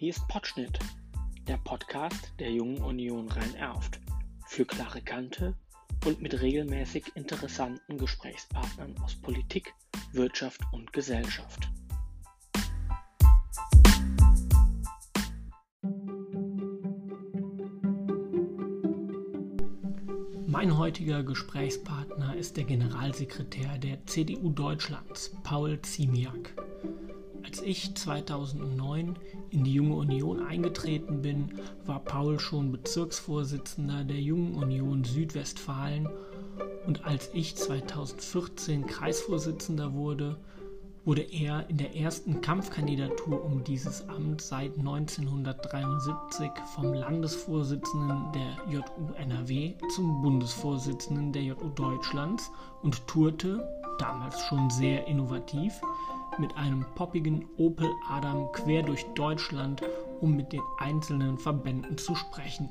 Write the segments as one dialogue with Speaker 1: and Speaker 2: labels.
Speaker 1: Hier ist Potschnitt, der Podcast der Jungen Union Rhein-Erft. Für klare Kante und mit regelmäßig interessanten Gesprächspartnern aus Politik, Wirtschaft und Gesellschaft. Mein heutiger Gesprächspartner ist der Generalsekretär der CDU Deutschlands, Paul Ziemiak. Als ich 2009 in die Junge Union eingetreten bin, war Paul schon Bezirksvorsitzender der Jungen Union Südwestfalen. Und als ich 2014 Kreisvorsitzender wurde, wurde er in der ersten Kampfkandidatur um dieses Amt seit 1973 vom Landesvorsitzenden der JU NRW zum Bundesvorsitzenden der JU Deutschlands und tourte, damals schon sehr innovativ, mit einem poppigen Opel Adam quer durch Deutschland, um mit den einzelnen Verbänden zu sprechen.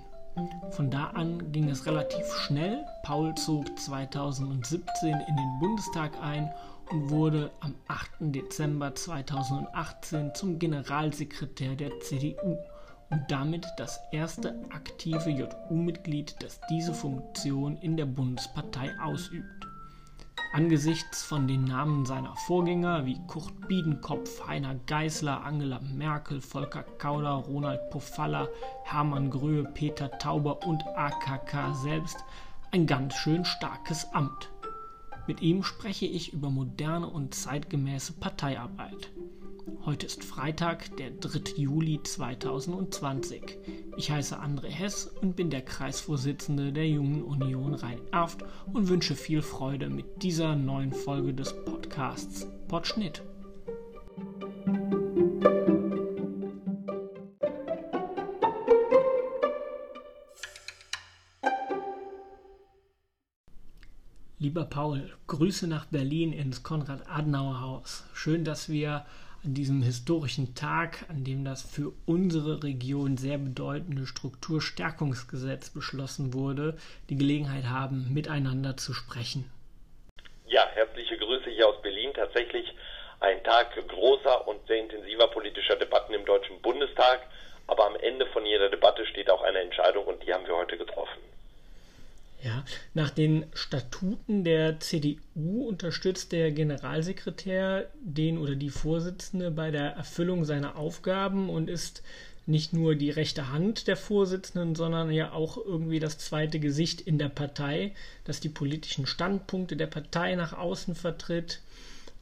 Speaker 1: Von da an ging es relativ schnell. Paul zog 2017 in den Bundestag ein und wurde am 8. Dezember 2018 zum Generalsekretär der CDU und damit das erste aktive JU-Mitglied, das diese Funktion in der Bundespartei ausübt. Angesichts von den Namen seiner Vorgänger wie Kurt Biedenkopf, Heiner Geißler, Angela Merkel, Volker Kauder, Ronald Pofalla, Hermann Gröhe, Peter Tauber und AKK selbst ein ganz schön starkes Amt. Mit ihm spreche ich über moderne und zeitgemäße Parteiarbeit. Heute ist Freitag, der 3. Juli 2020. Ich heiße André Hess und bin der Kreisvorsitzende der Jungen Union Rhein-Erft und wünsche viel Freude mit dieser neuen Folge des Podcasts Podschnitt. Lieber Paul, Grüße nach Berlin ins Konrad-Adenauer-Haus. Schön, dass wir an diesem historischen Tag, an dem das für unsere Region sehr bedeutende Strukturstärkungsgesetz beschlossen wurde, die Gelegenheit haben, miteinander zu sprechen.
Speaker 2: Ja, herzliche Grüße hier aus Berlin. Tatsächlich ein Tag großer und sehr intensiver politischer Debatten im Deutschen Bundestag. Aber am Ende von jeder Debatte steht auch eine Entscheidung und die haben wir heute getroffen.
Speaker 1: Ja, nach den Statuten der CDU unterstützt der Generalsekretär den oder die Vorsitzende bei der Erfüllung seiner Aufgaben und ist nicht nur die rechte Hand der Vorsitzenden, sondern ja auch irgendwie das zweite Gesicht in der Partei, das die politischen Standpunkte der Partei nach außen vertritt,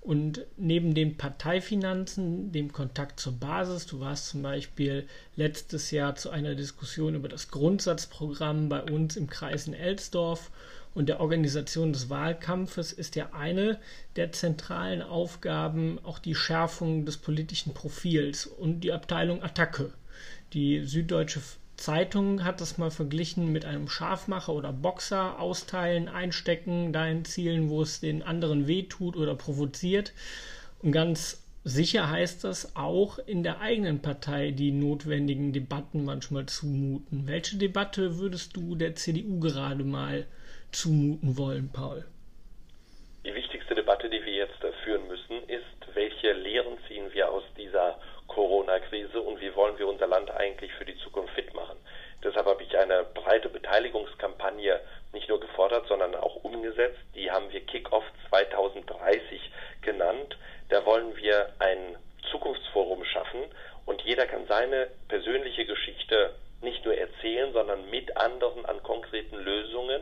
Speaker 1: und neben den Parteifinanzen, dem Kontakt zur Basis, du warst zum Beispiel letztes Jahr zu einer Diskussion über das Grundsatzprogramm bei uns im Kreis in Elsdorf und der Organisation des Wahlkampfes ist ja eine der zentralen Aufgaben auch die Schärfung des politischen Profils und die Abteilung Attacke. Die Süddeutsche Zeitung hat das mal verglichen mit einem Schafmacher oder Boxer austeilen, einstecken, dahin zielen, wo es den anderen wehtut oder provoziert. Und ganz sicher heißt das auch in der eigenen Partei die notwendigen Debatten manchmal zumuten. Welche Debatte würdest du der CDU gerade mal zumuten wollen, Paul?
Speaker 2: Die wichtigste Debatte, die wir jetzt führen müssen, ist, welche Lehren ziehen wir aus dieser Corona-Krise und wie wollen wir unser Land eigentlich für die Zukunft fit machen. Deshalb habe ich eine breite Beteiligungskampagne nicht nur gefordert, sondern auch umgesetzt. Die haben wir Kick-Off 2030 genannt. Da wollen wir ein Zukunftsforum schaffen und jeder kann seine persönliche Geschichte nicht nur erzählen, sondern mit anderen an konkreten Lösungen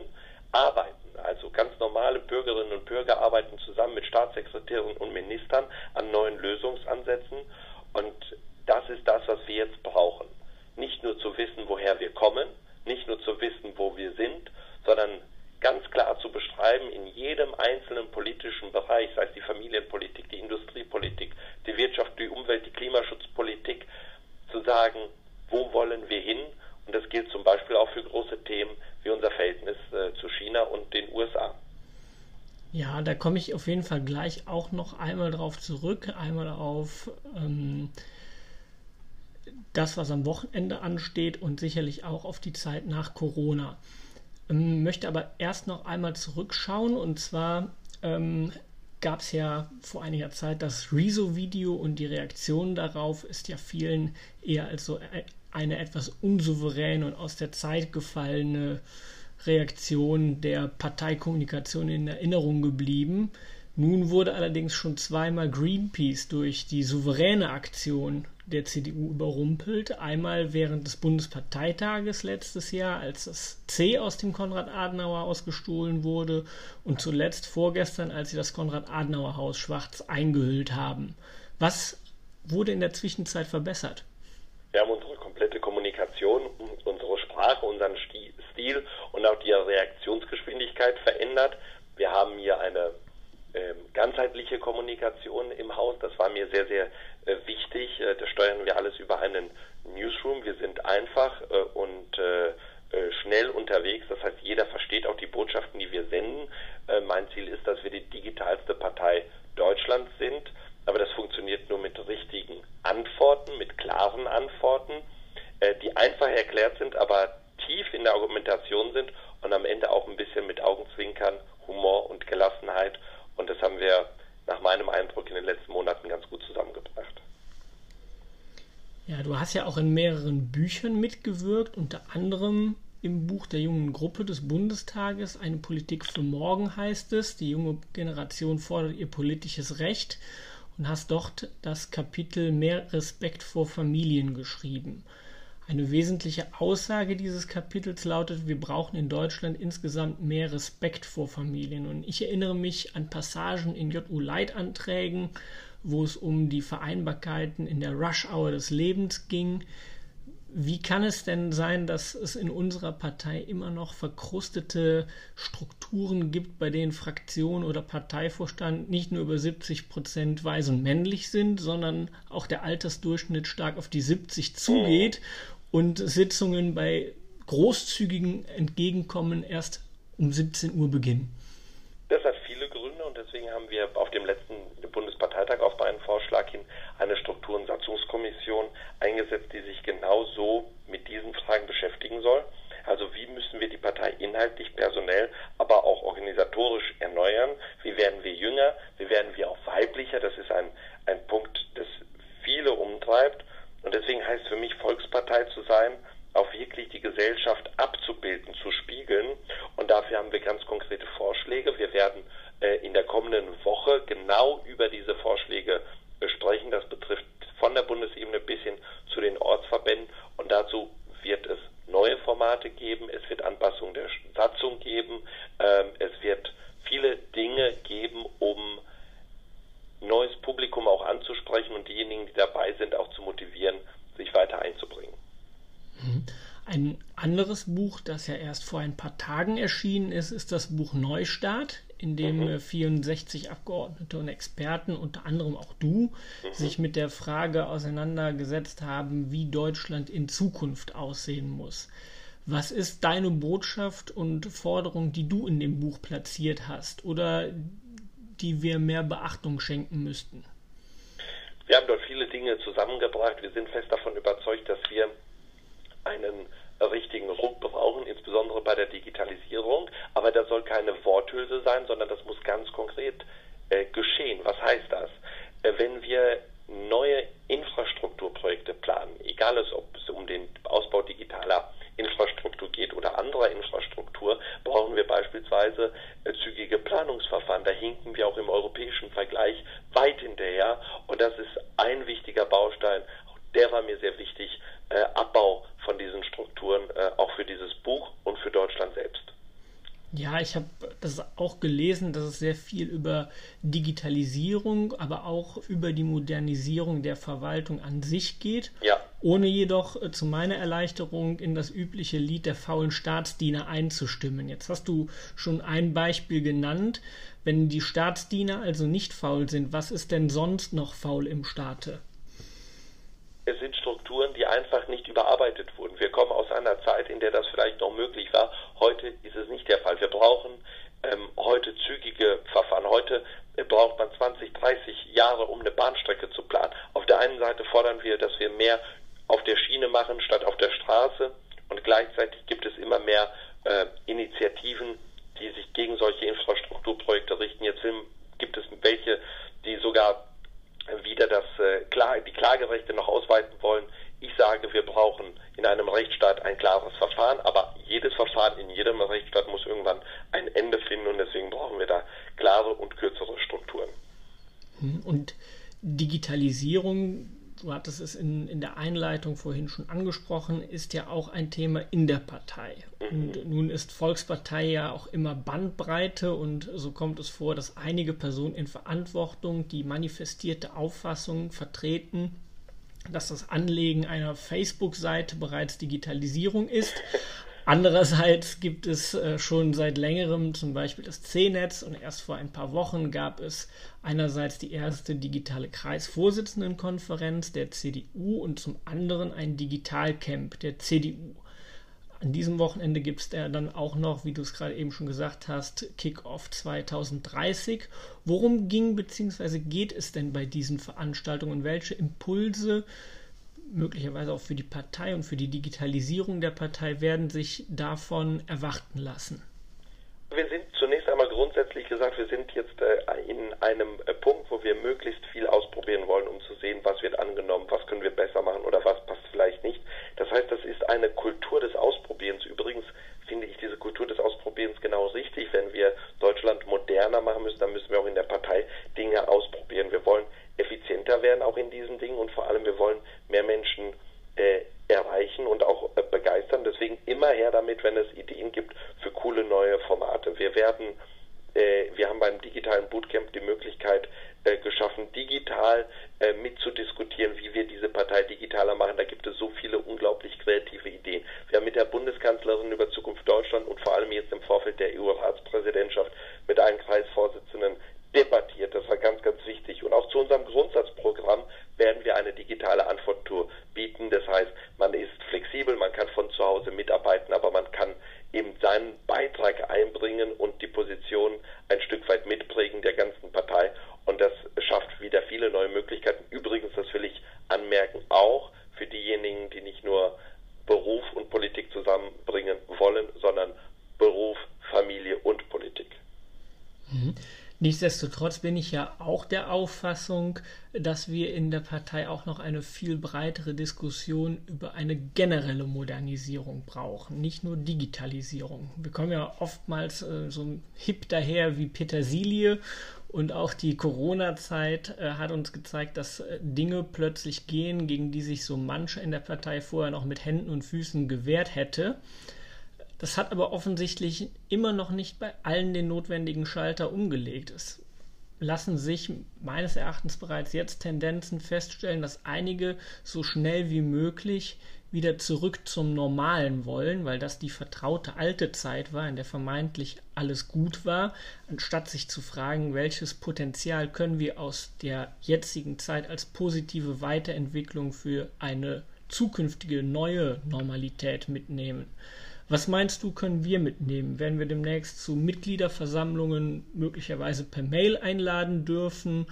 Speaker 2: arbeiten. Also ganz normale Bürgerinnen und Bürger arbeiten zusammen mit Staatssekretären und Ministern an neuen Lösungsansätzen und das ist das, was wir jetzt brauchen. Nicht nur zu wissen, woher wir kommen, nicht nur zu wissen, wo wir sind, sondern ganz klar zu beschreiben in jedem einzelnen politischen Bereich, sei es die Familienpolitik, die Industriepolitik, die Wirtschaft, die Umwelt, die Klimaschutzpolitik, zu sagen, wo wollen wir hin? Und das gilt zum Beispiel auch für große Themen wie unser Verhältnis äh, zu China und den USA.
Speaker 1: Ja, da komme ich auf jeden Fall gleich auch noch einmal drauf zurück. Einmal auf ähm, das, was am Wochenende ansteht und sicherlich auch auf die Zeit nach Corona. Ähm, möchte aber erst noch einmal zurückschauen und zwar ähm, gab es ja vor einiger Zeit das Rezo-Video und die Reaktion darauf ist ja vielen eher als so eine etwas unsouveräne und aus der Zeit gefallene Reaktion der Parteikommunikation in Erinnerung geblieben. Nun wurde allerdings schon zweimal Greenpeace durch die souveräne Aktion der CDU überrumpelt. Einmal während des Bundesparteitages letztes Jahr, als das C aus dem Konrad-Adenauer-Haus gestohlen wurde und zuletzt vorgestern, als sie das Konrad-Adenauer-Haus schwarz eingehüllt haben. Was wurde in der Zwischenzeit verbessert?
Speaker 2: Wir haben unsere komplette Kommunikation, unsere Sprache, unseren Stil und auch die Reaktionsgeschwindigkeit verändert. Wir haben hier eine ähm, ganzheitliche Kommunikation im Haus. Das war mir sehr, sehr äh, wichtig. Äh, das steuern wir alles über einen Newsroom. Wir sind einfach äh, und äh, äh, schnell unterwegs. Das heißt, jeder versteht auch die Botschaften, die wir senden. Äh, mein Ziel ist, dass wir die digitalste Partei Deutschlands sind. Aber das funktioniert nur mit richtigen Antworten, mit klaren Antworten, die einfach erklärt sind, aber tief in der Argumentation sind und am Ende auch ein bisschen mit Augenzwinkern, Humor und Gelassenheit und das haben wir nach meinem Eindruck in den letzten Monaten ganz gut zusammengebracht.
Speaker 1: Ja, du hast ja auch in mehreren Büchern mitgewirkt, unter anderem im Buch der jungen Gruppe des Bundestages, Eine Politik für morgen heißt es. Die junge Generation fordert ihr politisches Recht und hast dort das Kapitel Mehr Respekt vor Familien geschrieben. Eine wesentliche Aussage dieses Kapitels lautet, wir brauchen in Deutschland insgesamt mehr Respekt vor Familien. Und ich erinnere mich an Passagen in JU-Leitanträgen, wo es um die Vereinbarkeiten in der Rush-Hour des Lebens ging. Wie kann es denn sein, dass es in unserer Partei immer noch verkrustete Strukturen gibt, bei denen Fraktion oder Parteivorstand nicht nur über 70 Prozent weiß und männlich sind, sondern auch der Altersdurchschnitt stark auf die 70 zugeht und Sitzungen bei großzügigen Entgegenkommen erst um 17 Uhr beginnen?
Speaker 2: Das hat viele Gründe und deswegen haben wir auf dem letzten Bundesparteitag auf meinen Vorschlag hin eine Struktur- und Satzungskommission eingesetzt, die sich genau so mit diesen Fragen beschäftigen soll. Also wie müssen wir die Partei inhaltlich, personell, aber auch organisatorisch erneuern? Wie werden wir jünger? Wie werden wir auch weiblicher? Das ist ein, ein Punkt, das viele umtreibt. Und deswegen heißt für mich Volkspartei zu sein, auch wirklich die Gesellschaft abzubilden, zu spiegeln. Und dafür haben wir ganz konkrete Vorschläge. Wir werden äh, in der kommenden Woche genau über diese Vorschläge sprechen. Das betrifft von der Bundesebene bis hin zu den Ortsverbänden. Und dazu wird es neue Formate geben. Es wird Anpassung der Satzung geben. Ähm, es wird viele Dinge geben, um neues Publikum auch anzusprechen und diejenigen, die dabei sind, auch zu motivieren, sich weiter einzubringen.
Speaker 1: Mhm. Ein anderes Buch, das ja erst vor ein paar Tagen erschienen ist, ist das Buch Neustart, in dem mhm. 64 Abgeordnete und Experten, unter anderem auch du, mhm. sich mit der Frage auseinandergesetzt haben, wie Deutschland in Zukunft aussehen muss. Was ist deine Botschaft und Forderung, die du in dem Buch platziert hast oder die wir mehr Beachtung schenken müssten?
Speaker 2: Wir haben dort viele Dinge zusammengebracht. Wir sind fest davon überzeugt, dass wir einen richtigen Ruck brauchen, insbesondere bei der Digitalisierung. Aber das soll keine Worthülse sein, sondern das muss ganz konkret äh, geschehen. Was heißt das? Äh, wenn wir neue Infrastrukturprojekte planen, egal ob es um den Ausbau digitaler Infrastruktur geht oder anderer Infrastruktur, brauchen wir beispielsweise äh, zügige Planungsverfahren. Da hinken wir auch im europäischen Vergleich weit hinterher. Und das ist ein wichtiger Baustein. Auch der war mir sehr wichtig. Äh, Abbau von diesen Strukturen, äh, auch für dieses Buch und für Deutschland selbst.
Speaker 1: Ja, ich habe das auch gelesen, dass es sehr viel über Digitalisierung, aber auch über die Modernisierung der Verwaltung an sich geht.
Speaker 2: Ja.
Speaker 1: Ohne jedoch äh, zu meiner Erleichterung in das übliche Lied der faulen Staatsdiener einzustimmen. Jetzt hast du schon ein Beispiel genannt. Wenn die Staatsdiener also nicht faul sind, was ist denn sonst noch faul im Staate?
Speaker 2: Es sind Strukturen, die einfach nicht überarbeitet wurden. Wir kommen aus einer Zeit, in der das vielleicht noch möglich war. Heute ist es nicht der Fall. Wir brauchen ähm, heute zügige Verfahren. Heute braucht man 20, 30 Jahre, um eine Bahnstrecke zu planen. Auf der einen Seite fordern wir, dass wir mehr auf der Schiene machen statt auf der Straße. Und gleichzeitig gibt es immer mehr äh, Initiativen, die sich gegen solche Infrastrukturprojekte richten. Jetzt gibt es welche, die sogar wieder das, äh, die Klagerechte noch ausweiten wollen. Ich sage, wir brauchen in einem Rechtsstaat ein klares Verfahren, aber jedes Verfahren in jedem Rechtsstaat muss irgendwann ein Ende finden und deswegen brauchen wir da klare und kürzere Strukturen.
Speaker 1: Hm, und Digitalisierung du hattest es in, in der Einleitung vorhin schon angesprochen, ist ja auch ein Thema in der Partei. Und nun ist Volkspartei ja auch immer Bandbreite und so kommt es vor, dass einige Personen in Verantwortung die manifestierte Auffassung vertreten, dass das Anlegen einer Facebook-Seite bereits Digitalisierung ist. Andererseits gibt es äh, schon seit längerem zum Beispiel das C-Netz und erst vor ein paar Wochen gab es einerseits die erste digitale Kreisvorsitzendenkonferenz der CDU und zum anderen ein Digitalcamp der CDU. An diesem Wochenende gibt es dann auch noch, wie du es gerade eben schon gesagt hast, Kickoff 2030. Worum ging bzw. geht es denn bei diesen Veranstaltungen welche Impulse möglicherweise auch für die Partei und für die Digitalisierung der Partei werden sich davon erwarten lassen?
Speaker 2: Wir sind zunächst einmal grundsätzlich gesagt, wir sind jetzt äh, in einem äh, Punkt, wo wir möglichst viel ausprobieren wollen, um zu sehen, was wird angenommen, was können wir besser machen oder was passt vielleicht nicht. Das heißt, das ist eine Kultur des Ausprobierens. Übrigens finde ich diese Kultur des Ausprobierens genau richtig. Wenn wir Deutschland moderner machen müssen, dann müssen wir auch in der Partei Dinge ausprobieren. Wir wollen effizienter werden auch in diesen Dingen und vor allem wir wollen mehr Menschen äh, erreichen und auch äh, begeistern. Deswegen immer her damit, wenn es Ideen gibt für coole neue Formate. Wir werden äh, wir haben beim digitalen Bootcamp die Möglichkeit äh, geschaffen, digital äh, mitzudiskutieren, wie wir diese Partei digitaler machen. Da gibt es so viele unglaublich kreative Ideen. Wir haben mit der Bundeskanzlerin über Zukunft Deutschland und vor allem jetzt im Vorfeld der EU-Ratspräsidentschaft mit allen Kreisvorsitzenden debattiert. Das war ganz, ganz wichtig. Und auch zu unserem Grundsatzprogramm werden wir eine digitale Antworttour bieten. Das heißt, man ist flexibel, man kann von zu Hause mitarbeiten, aber man kann eben seinen Beitrag einbringen und die Position ein Stück weit mitprägen der ganzen Partei. Und das schafft wieder viele neue Möglichkeiten. Übrigens, das will ich anmerken, auch für diejenigen, die nicht nur Beruf und Politik zusammenbringen wollen, sondern Beruf, Familie und Politik.
Speaker 1: Mhm. Nichtsdestotrotz bin ich ja auch der Auffassung, dass wir in der Partei auch noch eine viel breitere Diskussion über eine generelle Modernisierung brauchen, nicht nur Digitalisierung. Wir kommen ja oftmals äh, so hip daher wie Petersilie und auch die Corona-Zeit äh, hat uns gezeigt, dass äh, Dinge plötzlich gehen, gegen die sich so manche in der Partei vorher noch mit Händen und Füßen gewehrt hätte. Das hat aber offensichtlich immer noch nicht bei allen den notwendigen Schalter umgelegt. Es lassen sich meines Erachtens bereits jetzt Tendenzen feststellen, dass einige so schnell wie möglich wieder zurück zum Normalen wollen, weil das die vertraute alte Zeit war, in der vermeintlich alles gut war, anstatt sich zu fragen, welches Potenzial können wir aus der jetzigen Zeit als positive Weiterentwicklung für eine zukünftige neue Normalität mitnehmen. Was meinst du, können wir mitnehmen? Werden wir demnächst zu Mitgliederversammlungen möglicherweise per Mail einladen dürfen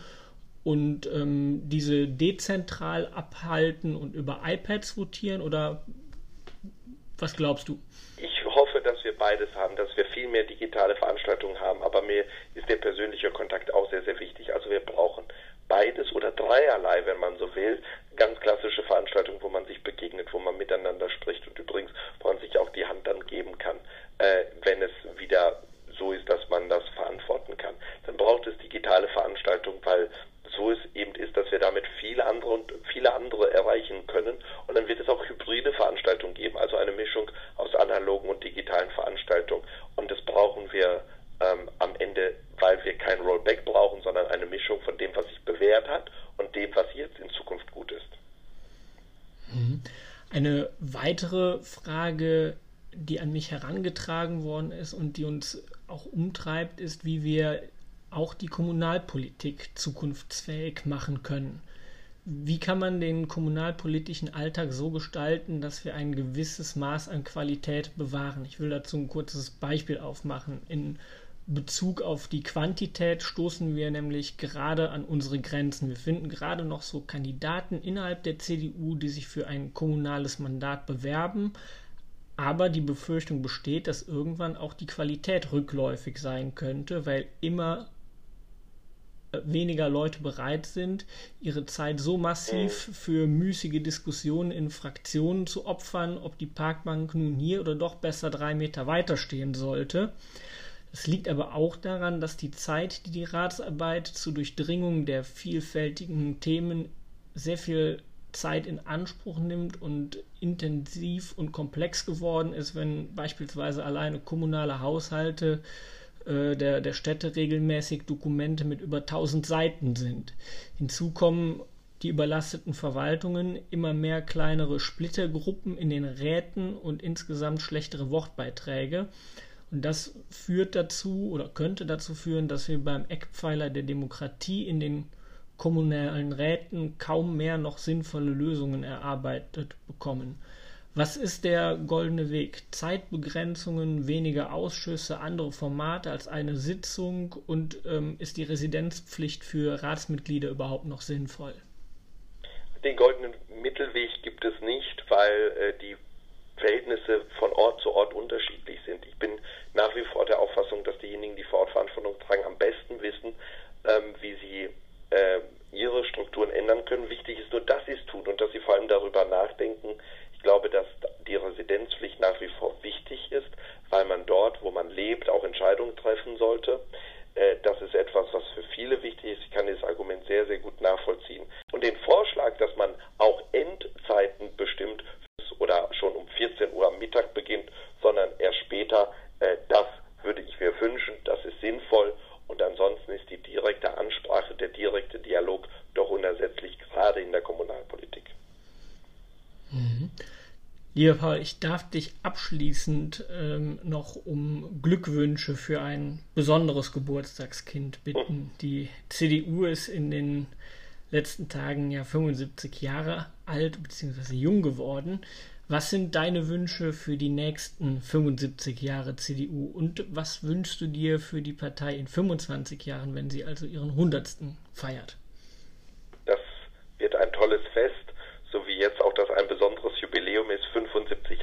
Speaker 1: und ähm, diese dezentral abhalten und über iPads votieren? Oder was glaubst du?
Speaker 2: Ich hoffe, dass wir beides haben, dass wir viel mehr digitale Veranstaltungen haben, aber mir ist der persönliche Kontakt auch sehr, sehr wichtig. Also wir brauchen beides oder dreierlei, wenn man so will. Ganz klassische Veranstaltungen, wo man sich begegnet, wo man miteinander spricht und übrigens, wo man sich auch die Hand dann geben kann, äh, wenn es wieder so ist, dass man das verantworten kann. Dann braucht es digitale Veranstaltungen, weil so es eben ist, dass wir damit viele andere und viele andere erreichen können. Und dann wird es auch hybride Veranstaltungen geben, also eine Mischung aus analogen und digitalen Veranstaltungen. Und das brauchen wir ähm, am Ende, weil wir kein Rollback brauchen, sondern eine Mischung von dem, was sich bewährt hat und dem, was jetzt in Zukunft gut ist.
Speaker 1: Mhm. Eine weitere Frage, die an mich herangetragen worden ist und die uns auch umtreibt, ist, wie wir auch die Kommunalpolitik zukunftsfähig machen können. Wie kann man den kommunalpolitischen Alltag so gestalten, dass wir ein gewisses Maß an Qualität bewahren? Ich will dazu ein kurzes Beispiel aufmachen. In Bezug auf die Quantität stoßen wir nämlich gerade an unsere Grenzen. Wir finden gerade noch so Kandidaten innerhalb der CDU, die sich für ein kommunales Mandat bewerben, aber die Befürchtung besteht, dass irgendwann auch die Qualität rückläufig sein könnte, weil immer weniger Leute bereit sind, ihre Zeit so massiv für müßige Diskussionen in Fraktionen zu opfern, ob die Parkbank nun hier oder doch besser drei Meter weiter stehen sollte. Es liegt aber auch daran, dass die Zeit, die die Ratsarbeit zur Durchdringung der vielfältigen Themen sehr viel Zeit in Anspruch nimmt und intensiv und komplex geworden ist, wenn beispielsweise alleine kommunale Haushalte äh, der, der Städte regelmäßig Dokumente mit über 1000 Seiten sind. Hinzu kommen die überlasteten Verwaltungen, immer mehr kleinere Splittergruppen in den Räten und insgesamt schlechtere Wortbeiträge. Und das führt dazu oder könnte dazu führen, dass wir beim Eckpfeiler der Demokratie in den kommunalen Räten kaum mehr noch sinnvolle Lösungen erarbeitet bekommen. Was ist der goldene Weg? Zeitbegrenzungen, weniger Ausschüsse, andere Formate als eine Sitzung und ähm, ist die Residenzpflicht für Ratsmitglieder überhaupt noch sinnvoll?
Speaker 2: Den goldenen Mittelweg gibt es nicht, weil äh, die Verhältnisse von Ort zu Ort unterschiedlich sind. Ich bin nach wie vor der Auffassung, dass die vor Ort Verantwortung tragen, am besten wissen, ähm, wie sie äh, ihre Strukturen ändern können. Wichtig ist nur, dass sie es tun und dass sie vor allem darüber nachdenken. Ich glaube, dass die Residenzpflicht nach wie vor wichtig ist, weil man dort, wo man lebt, auch Entscheidungen treffen sollte. Äh, das ist etwas, was für viele wichtig ist. Ich kann dieses Argument sehr, sehr gut nachvollziehen. Und den Vorschlag, dass man auch Endzeiten bestimmt oder schon um 14 Uhr am Mittag beginnt, sondern erst später, äh, das würde ich mir wünschen. Das ist sinnvoll und ansonsten ist die direkte Ansprache, der direkte Dialog doch unersetzlich, gerade in der Kommunalpolitik.
Speaker 1: Mhm. Lieber Paul, ich darf dich abschließend ähm, noch um Glückwünsche für ein besonderes Geburtstagskind bitten. Die CDU ist in den letzten Tagen ja 75 Jahre alt bzw. jung geworden. Was sind deine Wünsche für die nächsten 75 Jahre CDU und was wünschst du dir für die Partei in 25 Jahren, wenn sie also ihren 100. feiert?
Speaker 2: Das wird ein tolles Fest, so wie jetzt auch das ein besonderes Jubiläum ist, 75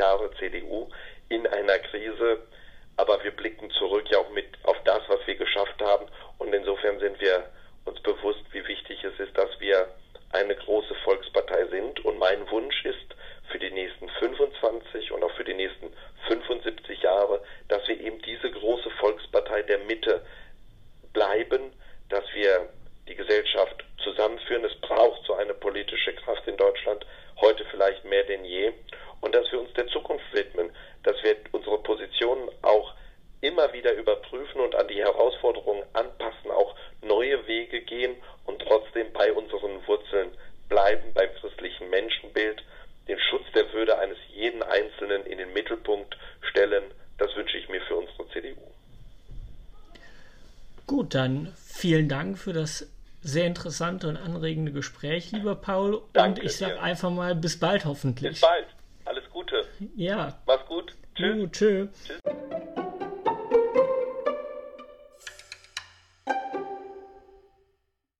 Speaker 2: Jahre CDU in einer Krise. Aber wir blicken zurück ja auch mit auf das, was wir geschafft haben. Und insofern sind wir uns bewusst, wie wichtig es ist, dass wir eine große Volkspartei sind. Und mein Wunsch ist, für die nächsten 25 und auch für die nächsten 75 Jahre, dass wir eben diese große Volkspartei der Mitte bleiben, dass wir die Gesellschaft zusammenführen. Es braucht so eine politische Kraft in Deutschland, heute vielleicht mehr denn je, und dass wir uns der Zukunft widmen, dass wir unsere Positionen auch immer wieder überprüfen und an die Herausforderungen anpassen, auch neue Wege gehen und trotzdem bei unseren Wurzeln bleiben, beim christlichen Menschenbild, den Schutz der Würde eines jeden Einzelnen in den Mittelpunkt stellen. Das wünsche ich mir für unsere CDU.
Speaker 1: Gut, dann vielen Dank für das sehr interessante und anregende Gespräch, lieber Paul. Danke und ich sage einfach mal bis bald hoffentlich.
Speaker 2: Bis bald.
Speaker 1: Ja.
Speaker 2: Mach's gut.
Speaker 1: Tschüss. Uh, tschö. Tschüss.